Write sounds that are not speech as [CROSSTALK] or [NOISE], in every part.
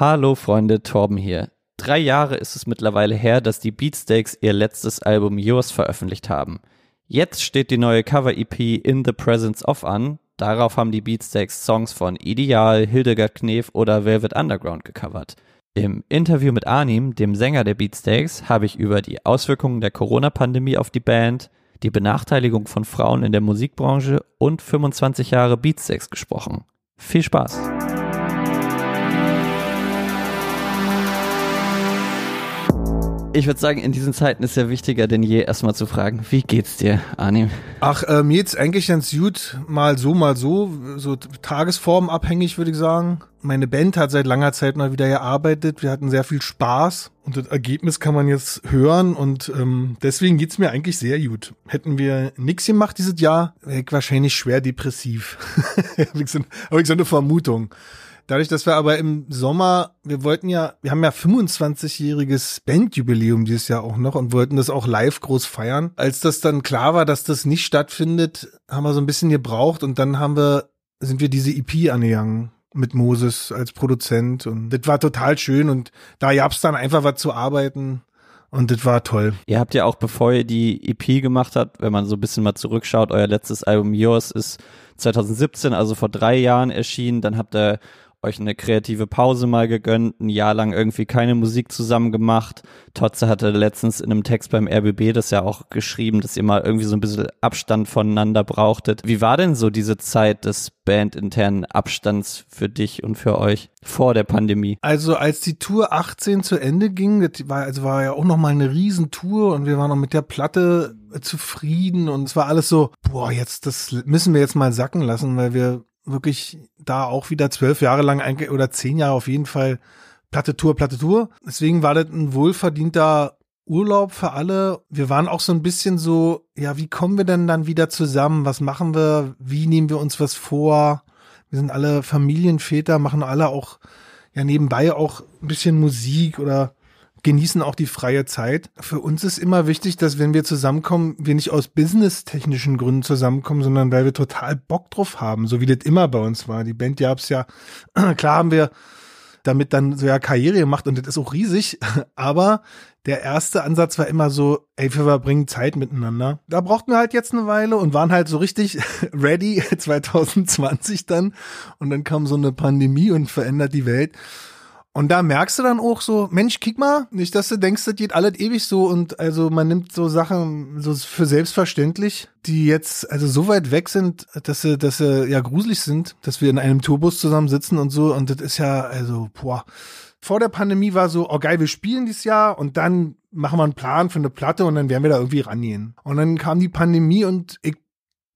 Hallo Freunde, Torben hier. Drei Jahre ist es mittlerweile her, dass die Beatsteaks ihr letztes Album Yours veröffentlicht haben. Jetzt steht die neue Cover-EP In the Presence of an. Darauf haben die Beatsteaks Songs von Ideal, Hildegard Knef oder Velvet Underground gecovert. Im Interview mit Arnim, dem Sänger der Beatsteaks, habe ich über die Auswirkungen der Corona-Pandemie auf die Band, die Benachteiligung von Frauen in der Musikbranche und 25 Jahre Beatsteaks gesprochen. Viel Spaß! Ich würde sagen, in diesen Zeiten ist ja wichtiger denn je, erstmal zu fragen, wie geht's dir, Arnim? Ach, äh, mir geht's eigentlich ganz gut, mal so, mal so, so tagesformabhängig, würde ich sagen. Meine Band hat seit langer Zeit mal wieder gearbeitet, wir hatten sehr viel Spaß und das Ergebnis kann man jetzt hören und ähm, deswegen geht's mir eigentlich sehr gut. Hätten wir nix gemacht dieses Jahr, wäre ich wahrscheinlich schwer depressiv. [LAUGHS] habe ich so eine Vermutung. Dadurch, dass wir aber im Sommer, wir wollten ja, wir haben ja 25-jähriges Bandjubiläum dieses Jahr auch noch und wollten das auch live groß feiern. Als das dann klar war, dass das nicht stattfindet, haben wir so ein bisschen gebraucht und dann haben wir, sind wir diese EP angegangen mit Moses als Produzent und das war total schön und da gab's dann einfach was zu arbeiten. Und das war toll. Ihr habt ja auch, bevor ihr die EP gemacht habt, wenn man so ein bisschen mal zurückschaut, euer letztes Album Yours ist 2017, also vor drei Jahren erschienen. Dann habt ihr euch eine kreative Pause mal gegönnt, ein Jahr lang irgendwie keine Musik zusammen gemacht. Totze hatte letztens in einem Text beim RBB das ja auch geschrieben, dass ihr mal irgendwie so ein bisschen Abstand voneinander brauchtet. Wie war denn so diese Zeit des bandinternen Abstands für dich und für euch vor der Pandemie? Also als die Tour 18 zu Ende ging, das war, also war ja auch noch mal eine Riesentour und wir waren noch mit der Platte zufrieden und es war alles so, boah, jetzt, das müssen wir jetzt mal sacken lassen, weil wir wirklich da auch wieder zwölf Jahre lang oder zehn Jahre auf jeden Fall Platte Tour, Platte Tour. Deswegen war das ein wohlverdienter Urlaub für alle. Wir waren auch so ein bisschen so, ja, wie kommen wir denn dann wieder zusammen? Was machen wir? Wie nehmen wir uns was vor? Wir sind alle Familienväter, machen alle auch ja nebenbei auch ein bisschen Musik oder genießen auch die freie Zeit. Für uns ist immer wichtig, dass wenn wir zusammenkommen, wir nicht aus businesstechnischen Gründen zusammenkommen, sondern weil wir total Bock drauf haben, so wie das immer bei uns war. Die Band gab's ja, [CLEARS THROAT] klar haben wir damit dann so ja Karriere gemacht und das ist auch riesig, [LAUGHS] aber der erste Ansatz war immer so, ey, wir verbringen Zeit miteinander. Da brauchten wir halt jetzt eine Weile und waren halt so richtig [LAUGHS] ready [LAUGHS] 2020 dann und dann kam so eine Pandemie und verändert die Welt. Und da merkst du dann auch so, Mensch, kick mal, nicht, dass du denkst, das geht alles ewig so und also man nimmt so Sachen so für selbstverständlich, die jetzt also so weit weg sind, dass sie, dass sie ja gruselig sind, dass wir in einem Tourbus zusammen sitzen und so und das ist ja also boah. Vor der Pandemie war so, oh geil, wir spielen dieses Jahr und dann machen wir einen Plan für eine Platte und dann werden wir da irgendwie rangehen. Und dann kam die Pandemie und ich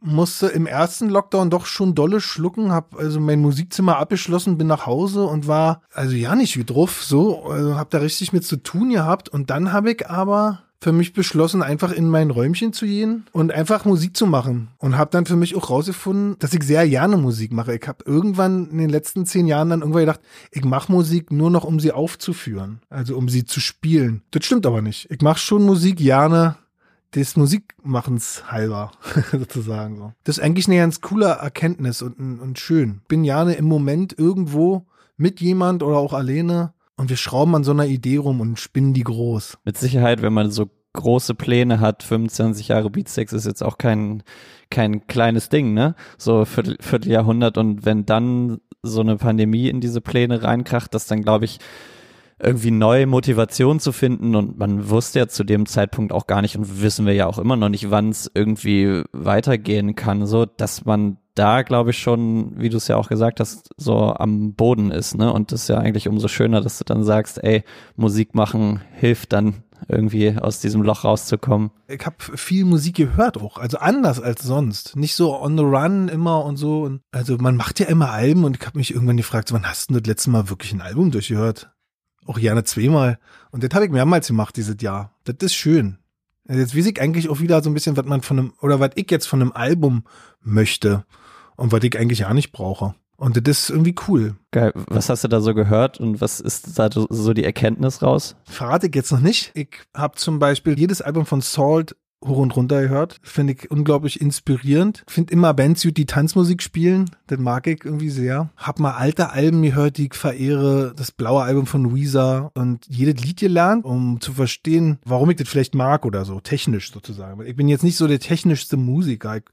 musste im ersten Lockdown doch schon dolle schlucken, hab also mein Musikzimmer abgeschlossen, bin nach Hause und war also ja nicht wie drauf, so, also hab da richtig mit zu tun gehabt und dann habe ich aber für mich beschlossen, einfach in mein Räumchen zu gehen und einfach Musik zu machen. Und habe dann für mich auch rausgefunden, dass ich sehr gerne Musik mache. Ich habe irgendwann in den letzten zehn Jahren dann irgendwann gedacht, ich mache Musik nur noch, um sie aufzuführen. Also um sie zu spielen. Das stimmt aber nicht. Ich mache schon Musik gerne, des Musikmachens halber, [LAUGHS] sozusagen. So. Das ist eigentlich eine ganz coole Erkenntnis und, und schön. Bin gerne im Moment irgendwo mit jemand oder auch alleine und wir schrauben an so einer Idee rum und spinnen die groß. Mit Sicherheit, wenn man so große Pläne hat, 25 Jahre Beatsteaks ist jetzt auch kein, kein kleines Ding, ne? So Viertel, Vierteljahrhundert und wenn dann so eine Pandemie in diese Pläne reinkracht, das dann glaube ich irgendwie neue Motivation zu finden und man wusste ja zu dem Zeitpunkt auch gar nicht und wissen wir ja auch immer noch nicht, wann es irgendwie weitergehen kann, so dass man da glaube ich schon, wie du es ja auch gesagt hast, so am Boden ist, ne? Und das ist ja eigentlich umso schöner, dass du dann sagst, ey, Musik machen hilft dann irgendwie aus diesem Loch rauszukommen. Ich habe viel Musik gehört auch, also anders als sonst. Nicht so on the run immer und so. Also man macht ja immer Alben und ich habe mich irgendwann gefragt, wann hast du das letzte Mal wirklich ein Album durchgehört? Auch gerne zweimal. Und das habe ich mehrmals gemacht dieses Jahr. Das ist schön. Also jetzt weiß ich eigentlich auch wieder so ein bisschen, was man von einem, oder was ich jetzt von einem Album möchte und was ich eigentlich auch nicht brauche. Und das ist irgendwie cool. Geil. Was hast du da so gehört und was ist da so die Erkenntnis raus? Verrate ich jetzt noch nicht. Ich habe zum Beispiel jedes Album von Salt hoch und runter gehört. Finde ich unglaublich inspirierend. Finde immer Bands die Tanzmusik spielen. Das mag ich irgendwie sehr. Hab mal alte Alben gehört, die ich verehre. Das blaue Album von Weezer und jedes Lied gelernt, um zu verstehen, warum ich das vielleicht mag oder so. Technisch sozusagen. Ich bin jetzt nicht so der technischste Musiker. Ich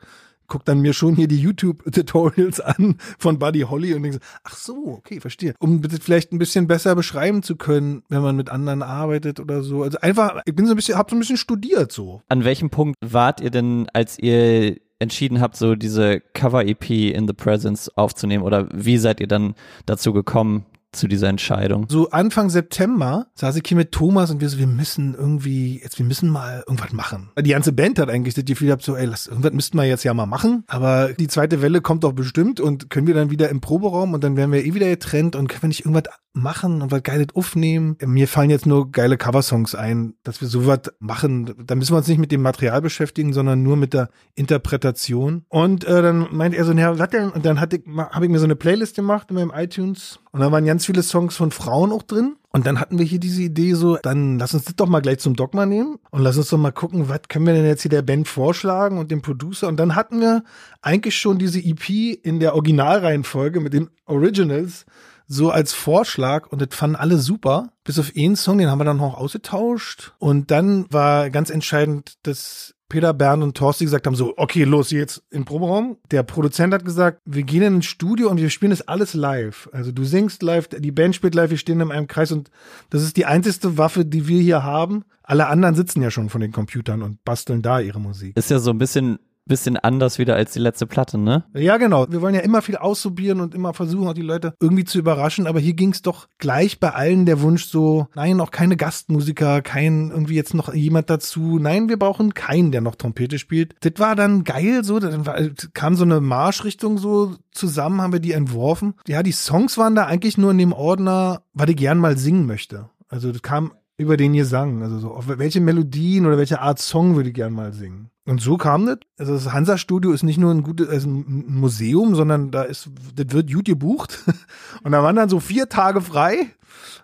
guck dann mir schon hier die YouTube-Tutorials an von Buddy Holly und denke ach so, okay, verstehe. Um vielleicht ein bisschen besser beschreiben zu können, wenn man mit anderen arbeitet oder so. Also einfach, ich bin so ein bisschen, hab so ein bisschen studiert so. An welchem Punkt wart ihr denn, als ihr entschieden habt, so diese Cover-EP in the Presence aufzunehmen oder wie seid ihr dann dazu gekommen, zu dieser Entscheidung? So Anfang September saß ich hier mit Thomas und wir so, wir müssen irgendwie, jetzt, wir müssen mal irgendwas machen. Die ganze Band hat eigentlich das Gefühl gehabt, so, ey, lass, irgendwas müssten wir jetzt ja mal machen. Aber die zweite Welle kommt doch bestimmt und können wir dann wieder im Proberaum und dann werden wir eh wieder getrennt und können wir nicht irgendwas machen und was Geiles aufnehmen. Mir fallen jetzt nur geile Coversongs ein, dass wir sowas machen. Da müssen wir uns nicht mit dem Material beschäftigen, sondern nur mit der Interpretation. Und äh, dann meinte er so, naja, was denn? Und dann hatte ich, habe ich mir so eine Playlist gemacht in meinem iTunes und da waren ganz viele Songs von Frauen auch drin. Und dann hatten wir hier diese Idee so, dann lass uns das doch mal gleich zum Dogma nehmen und lass uns doch mal gucken, was können wir denn jetzt hier der Band vorschlagen und dem Producer. Und dann hatten wir eigentlich schon diese EP in der Originalreihenfolge mit den Originals so als Vorschlag und das fanden alle super. Bis auf einen Song, den haben wir dann noch ausgetauscht. Und dann war ganz entscheidend, dass Peter, Bernd und Thorsten gesagt haben, so, okay, los, jetzt im Proberaum. Der Produzent hat gesagt, wir gehen in ein Studio und wir spielen das alles live. Also du singst live, die Band spielt live, wir stehen in einem Kreis und das ist die einzige Waffe, die wir hier haben. Alle anderen sitzen ja schon von den Computern und basteln da ihre Musik. Ist ja so ein bisschen bisschen anders wieder als die letzte Platte, ne? Ja, genau. Wir wollen ja immer viel ausprobieren und immer versuchen, auch die Leute irgendwie zu überraschen. Aber hier ging es doch gleich bei allen der Wunsch so, nein, auch keine Gastmusiker, kein irgendwie jetzt noch jemand dazu. Nein, wir brauchen keinen, der noch Trompete spielt. Das war dann geil, so, dann kam so eine Marschrichtung so zusammen, haben wir die entworfen. Ja, die Songs waren da eigentlich nur in dem Ordner, was ich gern mal singen möchte. Also das kam über den Gesang. Also so, auf welche Melodien oder welche Art Song würde ich gern mal singen. Und so kam das. Also das Hansa-Studio ist nicht nur ein gutes also ein Museum, sondern da ist, das wird gut gebucht. [LAUGHS] Und da waren dann so vier Tage frei.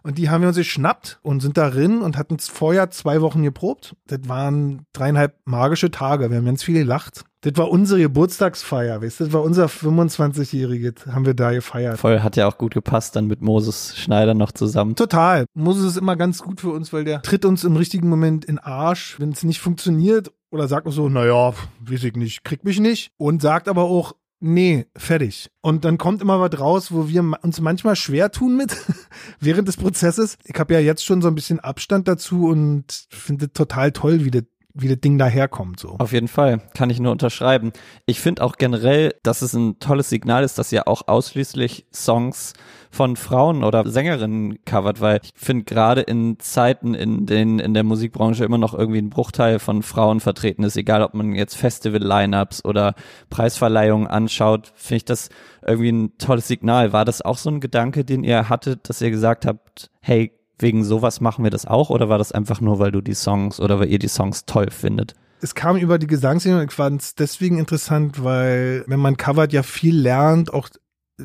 Und die haben wir uns geschnappt und sind darin und hatten vorher zwei Wochen geprobt. Das waren dreieinhalb magische Tage. Wir haben ganz viel gelacht. Das war unsere Geburtstagsfeier, weißt du? Das war unser 25-Jährige, haben wir da gefeiert. Voll, hat ja auch gut gepasst dann mit Moses Schneider noch zusammen. Total. Moses ist immer ganz gut für uns, weil der tritt uns im richtigen Moment in Arsch, wenn es nicht funktioniert oder sagt auch so, naja, weiß ich nicht, krieg mich nicht. Und sagt aber auch, nee, fertig. Und dann kommt immer was raus, wo wir uns manchmal schwer tun mit [LAUGHS] während des Prozesses. Ich habe ja jetzt schon so ein bisschen Abstand dazu und finde total toll, wie das wie das Ding daherkommt. So. Auf jeden Fall, kann ich nur unterschreiben. Ich finde auch generell, dass es ein tolles Signal ist, dass ihr auch ausschließlich Songs von Frauen oder Sängerinnen covert, weil ich finde gerade in Zeiten, in denen in der Musikbranche immer noch irgendwie ein Bruchteil von Frauen vertreten ist, egal ob man jetzt Festival-Lineups oder Preisverleihungen anschaut, finde ich das irgendwie ein tolles Signal. War das auch so ein Gedanke, den ihr hattet, dass ihr gesagt habt, hey, wegen sowas machen wir das auch oder war das einfach nur, weil du die Songs oder weil ihr die Songs toll findet? Es kam über die Gesangsszene und ich fand es deswegen interessant, weil wenn man covert ja viel lernt, auch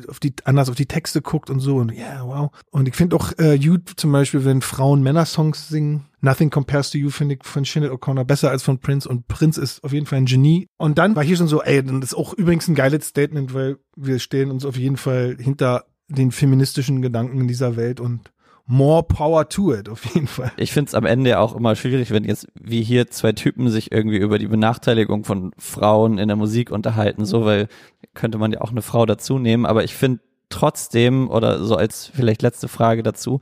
auf die, anders auf die Texte guckt und so und ja, yeah, wow. Und ich finde auch äh, You zum Beispiel, wenn Frauen Männer-Songs singen, Nothing Compares to You finde ich von Sinead O'Connor besser als von Prince und Prince ist auf jeden Fall ein Genie. Und dann war hier schon so, ey, das ist auch übrigens ein geiles Statement, weil wir stehen uns auf jeden Fall hinter den feministischen Gedanken in dieser Welt und more power to it, auf jeden Fall. Ich finde es am Ende ja auch immer schwierig, wenn jetzt wie hier zwei Typen sich irgendwie über die Benachteiligung von Frauen in der Musik unterhalten, so, weil könnte man ja auch eine Frau dazu nehmen, aber ich finde trotzdem, oder so als vielleicht letzte Frage dazu,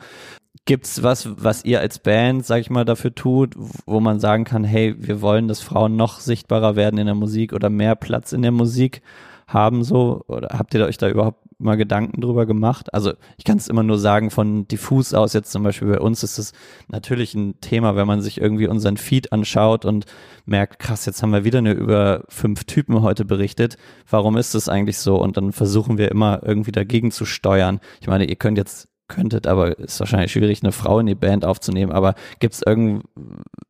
gibt's was, was ihr als Band, sag ich mal, dafür tut, wo man sagen kann, hey, wir wollen, dass Frauen noch sichtbarer werden in der Musik oder mehr Platz in der Musik haben so? Oder habt ihr euch da überhaupt mal Gedanken drüber gemacht? Also ich kann es immer nur sagen, von diffus aus jetzt zum Beispiel bei uns ist es natürlich ein Thema, wenn man sich irgendwie unseren Feed anschaut und merkt, krass, jetzt haben wir wieder eine über fünf Typen heute berichtet. Warum ist das eigentlich so? Und dann versuchen wir immer irgendwie dagegen zu steuern. Ich meine, ihr könnt jetzt könntet, aber ist wahrscheinlich schwierig, eine Frau in die Band aufzunehmen. Aber gibt's irgend,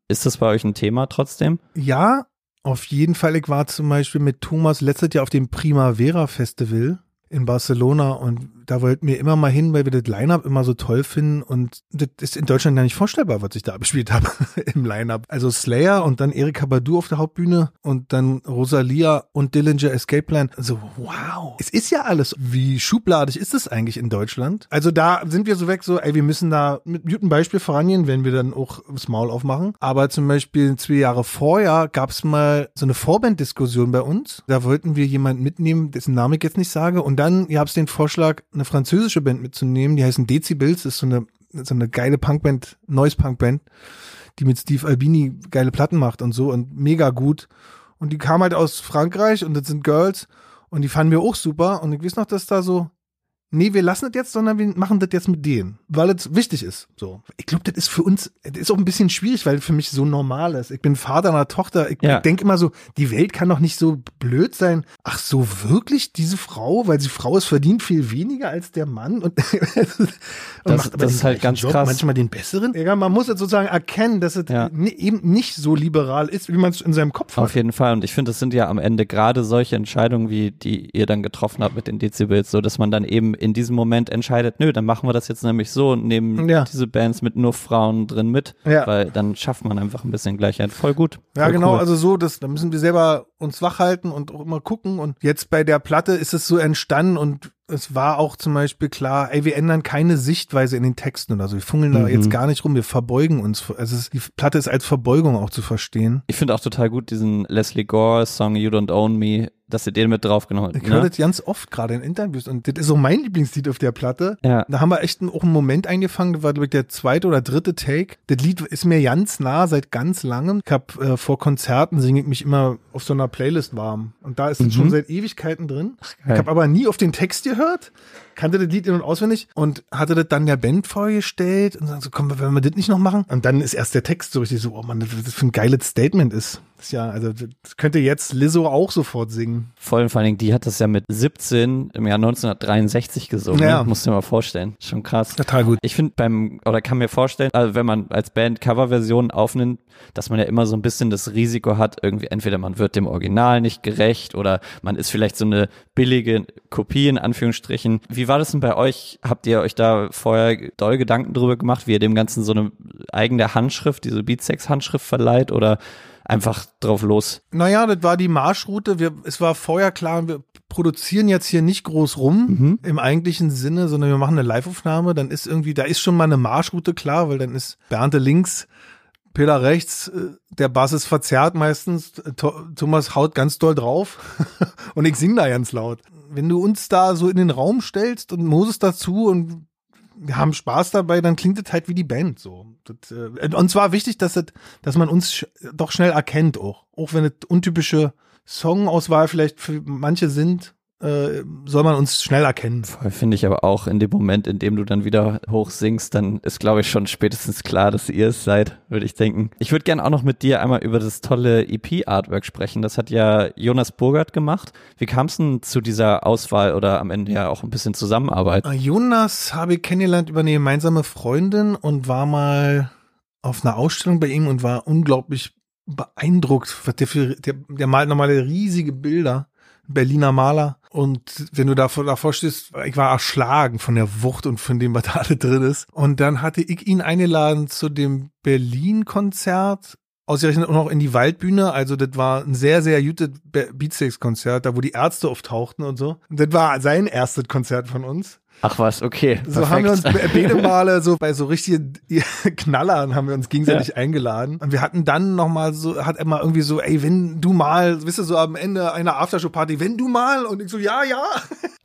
ist das bei euch ein Thema trotzdem? Ja, auf jeden Fall. Ich war zum Beispiel mit Thomas letztes Jahr auf dem Primavera Festival in Barcelona und da wollten wir immer mal hin, weil wir das Line-Up immer so toll finden und das ist in Deutschland gar nicht vorstellbar, was ich da abgespielt habe [LAUGHS] im Line-Up. Also Slayer und dann Erika Badu auf der Hauptbühne und dann Rosalia und Dillinger Escape Plan. Also wow, es ist ja alles, wie schubladig ist es eigentlich in Deutschland? Also da sind wir so weg, so ey, wir müssen da mit gutem Beispiel vorangehen, wenn wir dann auch das Maul aufmachen. Aber zum Beispiel zwei Jahre vorher gab es mal so eine Vorband-Diskussion bei uns. Da wollten wir jemanden mitnehmen, dessen Name ich jetzt nicht sage und dann gab es den Vorschlag, eine französische Band mitzunehmen, die heißen Decibels, ist so eine, so eine geile Punkband, Noise Punkband, die mit Steve Albini geile Platten macht und so und mega gut. Und die kam halt aus Frankreich und das sind Girls und die fanden wir auch super und ich weiß noch, dass da so nee, wir lassen das jetzt, sondern wir machen das jetzt mit denen, weil es wichtig ist. So, ich glaube, das ist für uns, das ist auch ein bisschen schwierig, weil für mich so normal ist. Ich bin Vater einer Tochter. Ich Ja. denke immer so, die Welt kann doch nicht so blöd sein. Ach so, wirklich diese Frau, weil sie Frau ist, verdient viel weniger als der Mann und, und [LAUGHS] Das- das ist halt ganz krass. Manchmal den besseren. Ja, man muss jetzt sozusagen erkennen, dass es Ja. eben nicht so liberal ist, wie man es in seinem Kopf hat. Auf jeden Fall. Und ich finde, das sind ja am Ende gerade solche Entscheidungen, wie die ihr dann getroffen habt mit den Dezibels, so dass man dann eben in diesem Moment entscheidet, nö, dann machen wir das jetzt nämlich so und nehmen Ja. diese Bands mit nur Frauen drin mit, Ja. weil dann schafft man einfach ein bisschen Gleichheit. Voll gut. Ja, Voll genau, cool. also so, das, da müssen wir selber uns wach halten und auch immer gucken. Und jetzt bei der Platte ist es so entstanden und es war auch zum Beispiel klar, ey, wir ändern keine Sichtweise in den Texten oder so. Wir fungeln da Mhm. jetzt gar nicht rum, wir verbeugen uns. Also es, die Platte ist als Verbeugung auch zu verstehen. Ich finde auch total gut diesen Leslie Gore Song You Don't Own Me, dass ihr den mit draufgenommen habt. Ich höre Ne? das ganz oft gerade in Interviews und das ist so mein Lieblingslied auf der Platte. Ja. Da haben wir echt auch einen Moment eingefangen, das war, glaube ich, der zweite oder dritte Take. Das Lied ist mir ganz nah seit ganz langem. Ich hab äh, vor Konzerten singe ich mich immer auf so einer Playlist warm. Und da ist es Mhm. schon seit Ewigkeiten drin. geil. ich habe aber nie auf den Text gehört, kannte das Lied in- und auswendig und hatte das dann der Band vorgestellt und sagte so, komm, wenn wir das nicht noch machen? Und dann ist erst der Text so richtig so, oh Mann, das, das für ein geiles Statement ist. Das ist ja, also das könnte jetzt Lizzo auch sofort singen. Voll, vor allen Dingen, die hat das ja mit 17 im Jahr 1963 gesungen. Ja. Musst du dir mal vorstellen. Schon krass. Total gut. Ich finde beim, oder kann mir vorstellen, also wenn man als Band Coverversionen aufnimmt, dass man ja immer so ein bisschen das Risiko hat, irgendwie entweder man wird dem Original nicht gerecht oder man ist vielleicht so eine billige Kopie in Anführungsstrichen. Wie war das denn bei euch? Habt ihr euch da vorher doll Gedanken drüber gemacht, wie ihr dem Ganzen so eine eigene Handschrift, diese Beatsex-Handschrift verleiht oder einfach drauf los? Naja, das war die Marschroute. Wir, es war vorher klar, wir produzieren jetzt hier nicht groß rum Mhm. im eigentlichen Sinne, sondern wir machen eine Liveaufnahme. Dann ist irgendwie, da ist schon mal eine Marschroute klar, weil dann ist Bernte links, Peter rechts, äh, der Bass ist verzerrt meistens, Tho- Thomas haut ganz doll drauf [LAUGHS] und ich sing da ganz laut. Wenn du uns da so in den Raum stellst und Moses dazu und wir haben Spaß dabei, dann klingt es halt wie die Band so. Das, äh, und zwar wichtig, dass, das, dass man uns doch schnell erkennt auch. Auch wenn es untypische Songauswahl vielleicht für manche sind, äh, soll man uns schnell erkennen. Finde ich aber auch in dem Moment, in dem du dann wieder hoch singst, dann ist glaube ich schon spätestens klar, dass ihr es seid, würde ich denken. Ich würde gerne auch noch mit dir einmal über das tolle EP-Artwork sprechen. Das hat ja Jonas Burgert gemacht. Wie kam es denn zu dieser Auswahl oder am Ende ja auch ein bisschen Zusammenarbeit? Äh, Jonas habe ich kennengelernt über eine gemeinsame Freundin und war mal auf einer Ausstellung bei ihm und war unglaublich beeindruckt. Was der, für, der, der malt normale riesige Bilder. Berliner Maler. Und wenn du davor, davor stehst, ich war erschlagen von der Wucht und von dem, was da alle drin ist. Und dann hatte ich ihn eingeladen zu dem Berlin-Konzert. Ausgerechnet auch noch in die Waldbühne. Also das war ein sehr, sehr gutes Be- Beatsteaks-Konzert, da wo die Ärzte auftauchten und so. Und das war sein erstes Konzert von uns. Ach was, okay. So haben wir uns beide [LAUGHS] Male so bei so richtigen [LAUGHS] Knallern haben wir uns gegenseitig eingeladen. Und wir hatten dann noch mal so, hat immer irgendwie so, ey, wenn du mal, wisst ihr, so am Ende einer Aftershow-Party, wenn du mal, und ich so, ja, ja.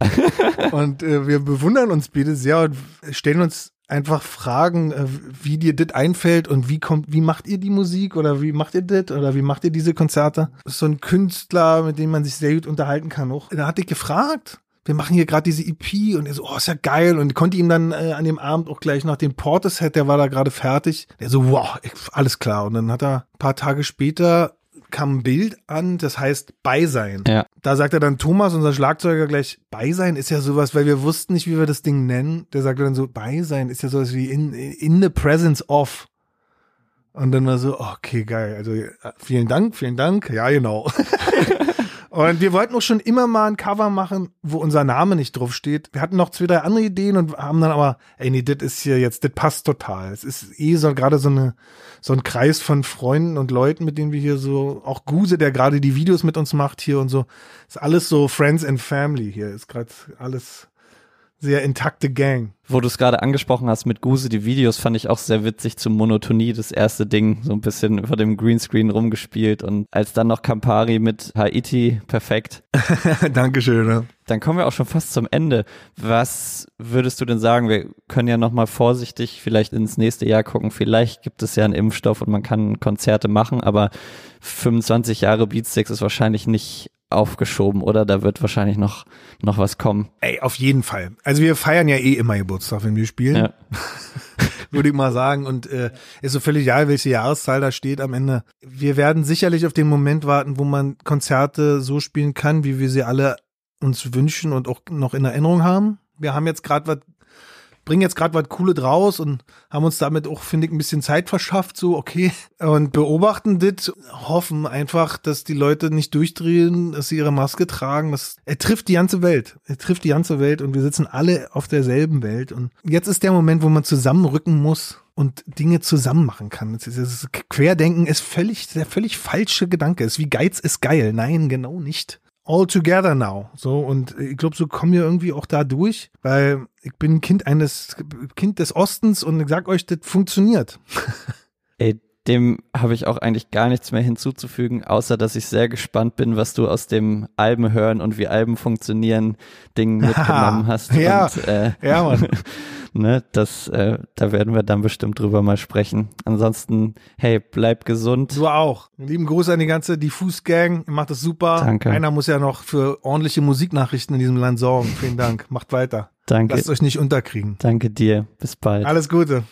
[LAUGHS] und äh, wir bewundern uns beide sehr und stellen uns einfach Fragen, äh, wie dir das einfällt und wie kommt, wie macht ihr die Musik oder wie macht ihr das oder wie macht ihr diese Konzerte? So ein Künstler, mit dem man sich sehr gut unterhalten kann auch. Da hatte ich gefragt, wir machen hier gerade diese EP und er so, oh, ist ja geil und konnte ihm dann äh, an dem Abend auch gleich nach dem Portishead, der war da gerade fertig. Der so, wow, alles klar. Und dann hat er ein paar Tage später kam ein Bild an, das heißt Beisein. Ja. Da sagt er dann Thomas, unser Schlagzeuger, gleich, Beisein ist ja sowas, weil wir wussten nicht, wie wir das Ding nennen. Der sagte dann so, Beisein ist ja sowas wie in, in the presence of. Und dann war so, okay, geil. Also äh, vielen Dank, vielen Dank. Ja, genau. [LAUGHS] [LAUGHS] Und wir wollten auch schon immer mal ein Cover machen, wo unser Name nicht drauf steht. Wir hatten noch zwei, drei andere Ideen und haben dann aber, ey, nee, das ist hier jetzt, das passt total. Es ist eh so gerade so eine, so ein Kreis von Freunden und Leuten, mit denen wir hier so, auch Guse, der gerade die Videos mit uns macht hier und so, ist alles so Friends and Family hier, ist gerade alles sehr intakte Gang. Wo du es gerade angesprochen hast mit Guse, die Videos fand ich auch sehr witzig zum Monotonie, das erste Ding, so ein bisschen über dem Greenscreen rumgespielt und als dann noch Campari mit Haiti, perfekt. [LAUGHS] Dankeschön. Ja. Dann kommen wir auch schon fast zum Ende. Was würdest du denn sagen? Wir können ja nochmal vorsichtig vielleicht ins nächste Jahr gucken. Vielleicht gibt es ja einen Impfstoff und man kann Konzerte machen, aber 25 Jahre Beatsticks ist wahrscheinlich nicht aufgeschoben, oder? Da wird wahrscheinlich noch, noch was kommen. Ey, auf jeden Fall. Also wir feiern ja eh immer Geburtstag, wenn wir spielen. Ja. [LAUGHS] Würde ich mal sagen. Und äh, ist so völlig egal, welche Jahreszahl da steht am Ende. Wir werden sicherlich auf den Moment warten, wo man Konzerte so spielen kann, wie wir sie alle uns wünschen und auch noch in Erinnerung haben. Wir haben jetzt gerade was bringen jetzt gerade was Cooles draus und haben uns damit auch, finde ich, ein bisschen Zeit verschafft, so, okay. Und beobachten das, hoffen einfach, dass die Leute nicht durchdrehen, dass sie ihre Maske tragen. Das, er trifft die ganze Welt. Er trifft die ganze Welt und wir sitzen alle auf derselben Welt. Und jetzt ist der Moment, wo man zusammenrücken muss und Dinge zusammen machen kann. Das ist, das Querdenken ist völlig, der völlig falsche Gedanke. Ist wie Geiz ist geil. Nein, genau nicht all together now. So, und ich glaube, so kommen wir irgendwie auch da durch, weil ich bin Kind eines, Kind des Ostens und ich sag euch, das funktioniert. Ey, dem habe ich auch eigentlich gar nichts mehr hinzuzufügen, außer dass ich sehr gespannt bin, was du aus dem Alben hören und wie Alben funktionieren Ding [LAUGHS] mitgenommen hast. ja, und, äh, ja, Mann. [LAUGHS] ne, das, äh, da werden wir dann bestimmt drüber mal sprechen. Ansonsten, hey, bleib gesund. Du auch. Lieben Gruß an die ganze Diffus-Gang. Ihr macht das super. Danke. Einer muss ja noch für ordentliche Musiknachrichten in diesem Land sorgen. Vielen Dank. Macht weiter. Danke. Lasst euch nicht unterkriegen. Danke dir. Bis bald. Alles Gute.